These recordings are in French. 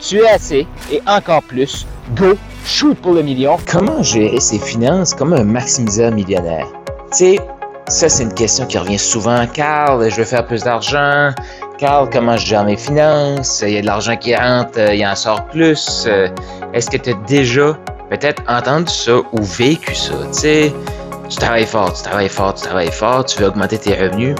tu es assez et encore plus. Go, shoot pour le million. Comment gérer ses finances comme un maximiseur millionnaire? Tu sais, ça, c'est une question qui revient souvent. Carl, je veux faire plus d'argent. Carl, comment je gère mes finances? Il y a de l'argent qui rentre, il y en sort plus. Est-ce que tu as déjà peut-être entendu ça ou vécu ça? Tu sais, tu travailles fort, tu travailles fort, tu travailles fort, tu veux augmenter tes revenus.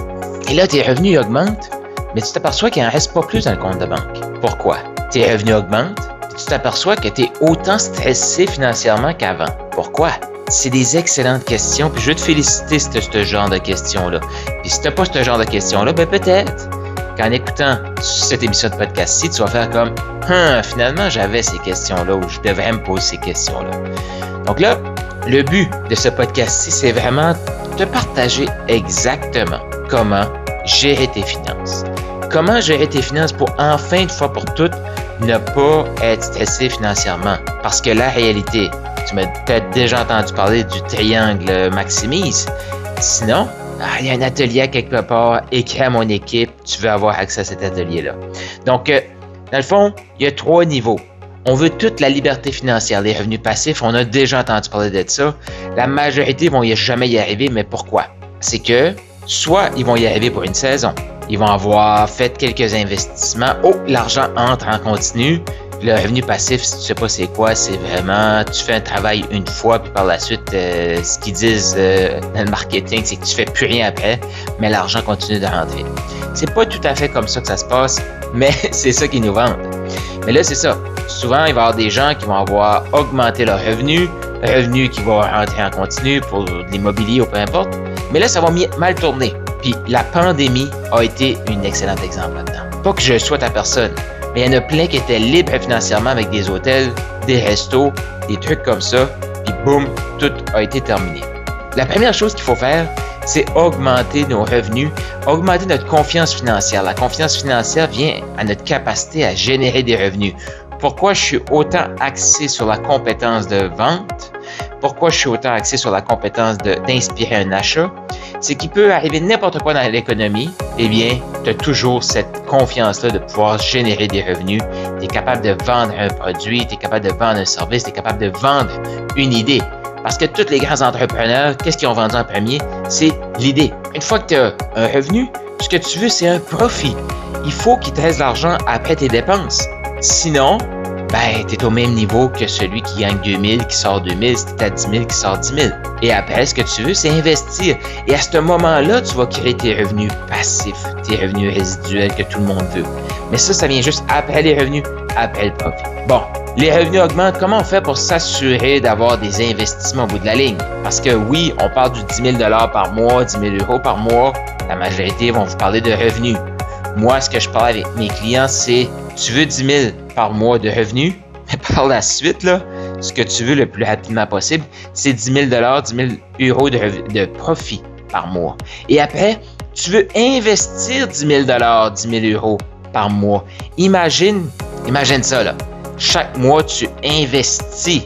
Et là, tes revenus augmentent, mais tu t'aperçois qu'il n'en reste pas plus dans le compte de banque. Pourquoi? Tes revenus augmentent, et tu t'aperçois que tu es autant stressé financièrement qu'avant. Pourquoi? C'est des excellentes questions, puis je veux te féliciter si tu ce genre de questions-là. Puis si tu pas ce genre de questions-là, ben peut-être qu'en écoutant cette émission de podcast-ci, tu vas faire comme hum, finalement j'avais ces questions-là ou je devrais me poser ces questions-là. Donc là, le but de ce podcast-ci, c'est vraiment de partager exactement comment gérer tes finances. Comment gérer tes finances pour enfin, une fois pour toutes, ne pas être stressé financièrement? Parce que la réalité, tu m'as peut-être déjà entendu parler du triangle maximise. Sinon, il y a un atelier quelque part, écrit à mon équipe, tu veux avoir accès à cet atelier-là. Donc, euh, dans le fond, il y a trois niveaux. On veut toute la liberté financière, les revenus passifs, on a déjà entendu parler de ça. La majorité vont jamais y arriver, mais pourquoi? C'est que soit ils vont y arriver pour une saison, ils vont avoir fait quelques investissements, oh, l'argent entre en continu, le revenu passif, si tu sais pas c'est quoi, c'est vraiment tu fais un travail une fois puis par la suite euh, ce qu'ils disent euh, dans le marketing, c'est que tu fais plus rien après, mais l'argent continue de rentrer. C'est pas tout à fait comme ça que ça se passe, mais c'est ça qu'ils nous vendent. Mais là c'est ça. Souvent il va y avoir des gens qui vont avoir augmenté leur revenu, revenu qui va rentrer en continu pour l'immobilier ou peu importe. Mais là ça va mal tourner. La pandémie a été un excellent exemple là-dedans. Pas que je souhaite à personne, mais il y en a plein qui étaient libres financièrement avec des hôtels, des restos, des trucs comme ça, puis boum, tout a été terminé. La première chose qu'il faut faire, c'est augmenter nos revenus, augmenter notre confiance financière. La confiance financière vient à notre capacité à générer des revenus. Pourquoi je suis autant axé sur la compétence de vente? Pourquoi je suis autant axé sur la compétence d'inspirer un achat? c'est qu'il peut arriver n'importe quoi dans l'économie, eh bien, tu as toujours cette confiance-là de pouvoir générer des revenus. Tu es capable de vendre un produit, tu es capable de vendre un service, tu es capable de vendre une idée. Parce que tous les grands entrepreneurs, qu'est-ce qu'ils ont vendu en premier? C'est l'idée. Une fois que tu as un revenu, ce que tu veux, c'est un profit. Il faut qu'il te reste l'argent après tes dépenses. Sinon, ben, tu es au même niveau que celui qui gagne 2000, qui sort 2000, si tu à 10 000, qui sort 10 000. Et après, ce que tu veux, c'est investir. Et à ce moment-là, tu vas créer tes revenus passifs, tes revenus résiduels que tout le monde veut. Mais ça, ça vient juste après les revenus, après le profit. Bon, les revenus augmentent. Comment on fait pour s'assurer d'avoir des investissements au bout de la ligne? Parce que oui, on parle du 10 000 par mois, 10 000 euros par mois. La majorité vont vous parler de revenus. Moi, ce que je parle avec mes clients, c'est tu veux 10 000 par mois de revenus, mais par la suite, là, ce que tu veux le plus rapidement possible, c'est 10 000 10 000 euros de, profit par mois. Et après, tu veux investir 10 000 10 000 euros par mois. Imagine, imagine ça, là. Chaque mois, tu investis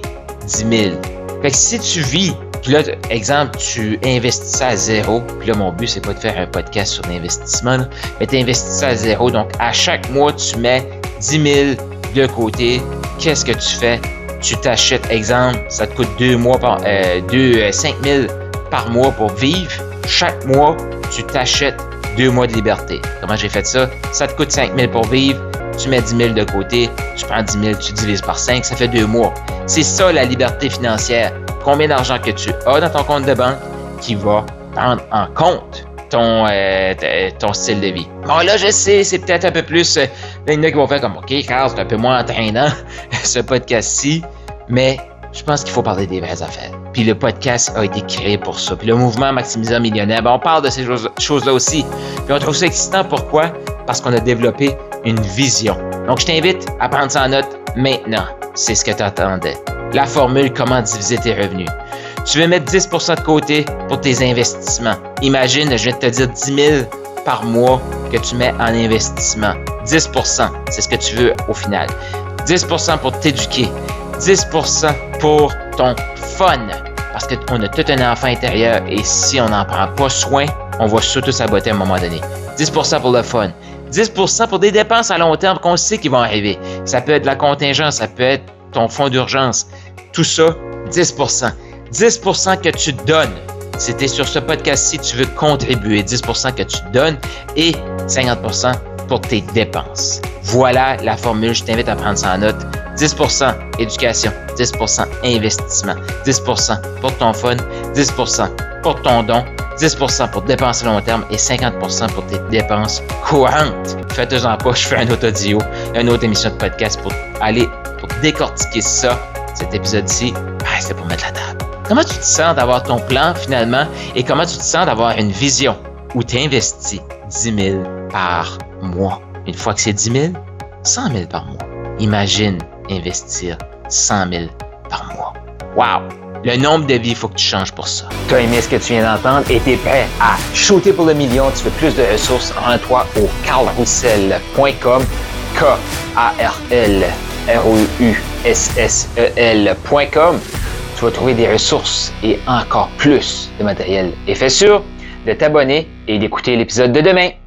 10 000. Fait que si tu vis puis là, exemple, tu investis ça à zéro. Puis là, mon but, c'est pas de faire un podcast sur l'investissement, mais tu investis ça à zéro. Donc, à chaque mois, tu mets 10 000 de côté. Qu'est-ce que tu fais? Tu t'achètes, exemple, ça te coûte deux mois par, euh, deux, 5 euh, 000 par mois pour vivre. Chaque mois, tu t'achètes deux mois de liberté. Comment j'ai fait ça? Ça te coûte 5 000 pour vivre. Tu mets 10 000 de côté, tu prends 10 000, tu divises par 5, ça fait deux mois. C'est ça la liberté financière combien d'argent que tu as dans ton compte de banque qui va prendre en compte? Ton, euh, ton style de vie. Bon, là, je sais, c'est peut-être un peu plus. Euh, il y en a qui vont faire comme, OK, Carl, c'est un peu moins entraînant, ce podcast-ci, mais je pense qu'il faut parler des vraies affaires. Puis le podcast a été créé pour ça. Puis le mouvement Maximiseur Millionnaire, ben, on parle de ces choses-là aussi. Puis on trouve ça excitant. Pourquoi? Parce qu'on a développé une vision. Donc, je t'invite à prendre ça en note maintenant. C'est ce que tu attendais. La formule comment diviser tes revenus. Tu veux mettre 10% de côté pour tes investissements. Imagine, je de te dire 10 000 par mois que tu mets en investissement. 10% c'est ce que tu veux au final. 10% pour t'éduquer. 10% pour ton fun. Parce qu'on a tout un enfant intérieur et si on n'en prend pas soin, on va surtout saboter à un moment donné. 10% pour le fun. 10% pour des dépenses à long terme qu'on sait qu'ils vont arriver. Ça peut être la contingence, ça peut être ton fonds d'urgence. Tout ça, 10 10% que tu donnes. C'était sur ce podcast-ci, tu veux contribuer. 10% que tu donnes et 50% pour tes dépenses. Voilà la formule. Je t'invite à prendre ça en note. 10% éducation, 10% investissement, 10% pour ton fun, 10% pour ton don, 10% pour dépenser long terme et 50% pour tes dépenses courantes. Faites-en pas, je fais un autre audio, une autre émission de podcast pour aller pour décortiquer ça. Cet épisode-ci, ah, c'est pour mettre la table. Comment tu te sens d'avoir ton plan finalement et comment tu te sens d'avoir une vision où tu investis 10 000 par mois? Une fois que c'est 10 000, 100 000 par mois. Imagine investir 100 000 par mois. Wow! Le nombre de vies, il faut que tu changes pour ça. Tu as aimé ce que tu viens d'entendre et tu es prêt à shooter pour le million. Tu veux plus de ressources, rends-toi au carlroussel.com. K-A-R-L R-O-U-S-S-E-L.com. Tu trouver des ressources et encore plus de matériel. Et fais sûr de t'abonner et d'écouter l'épisode de demain.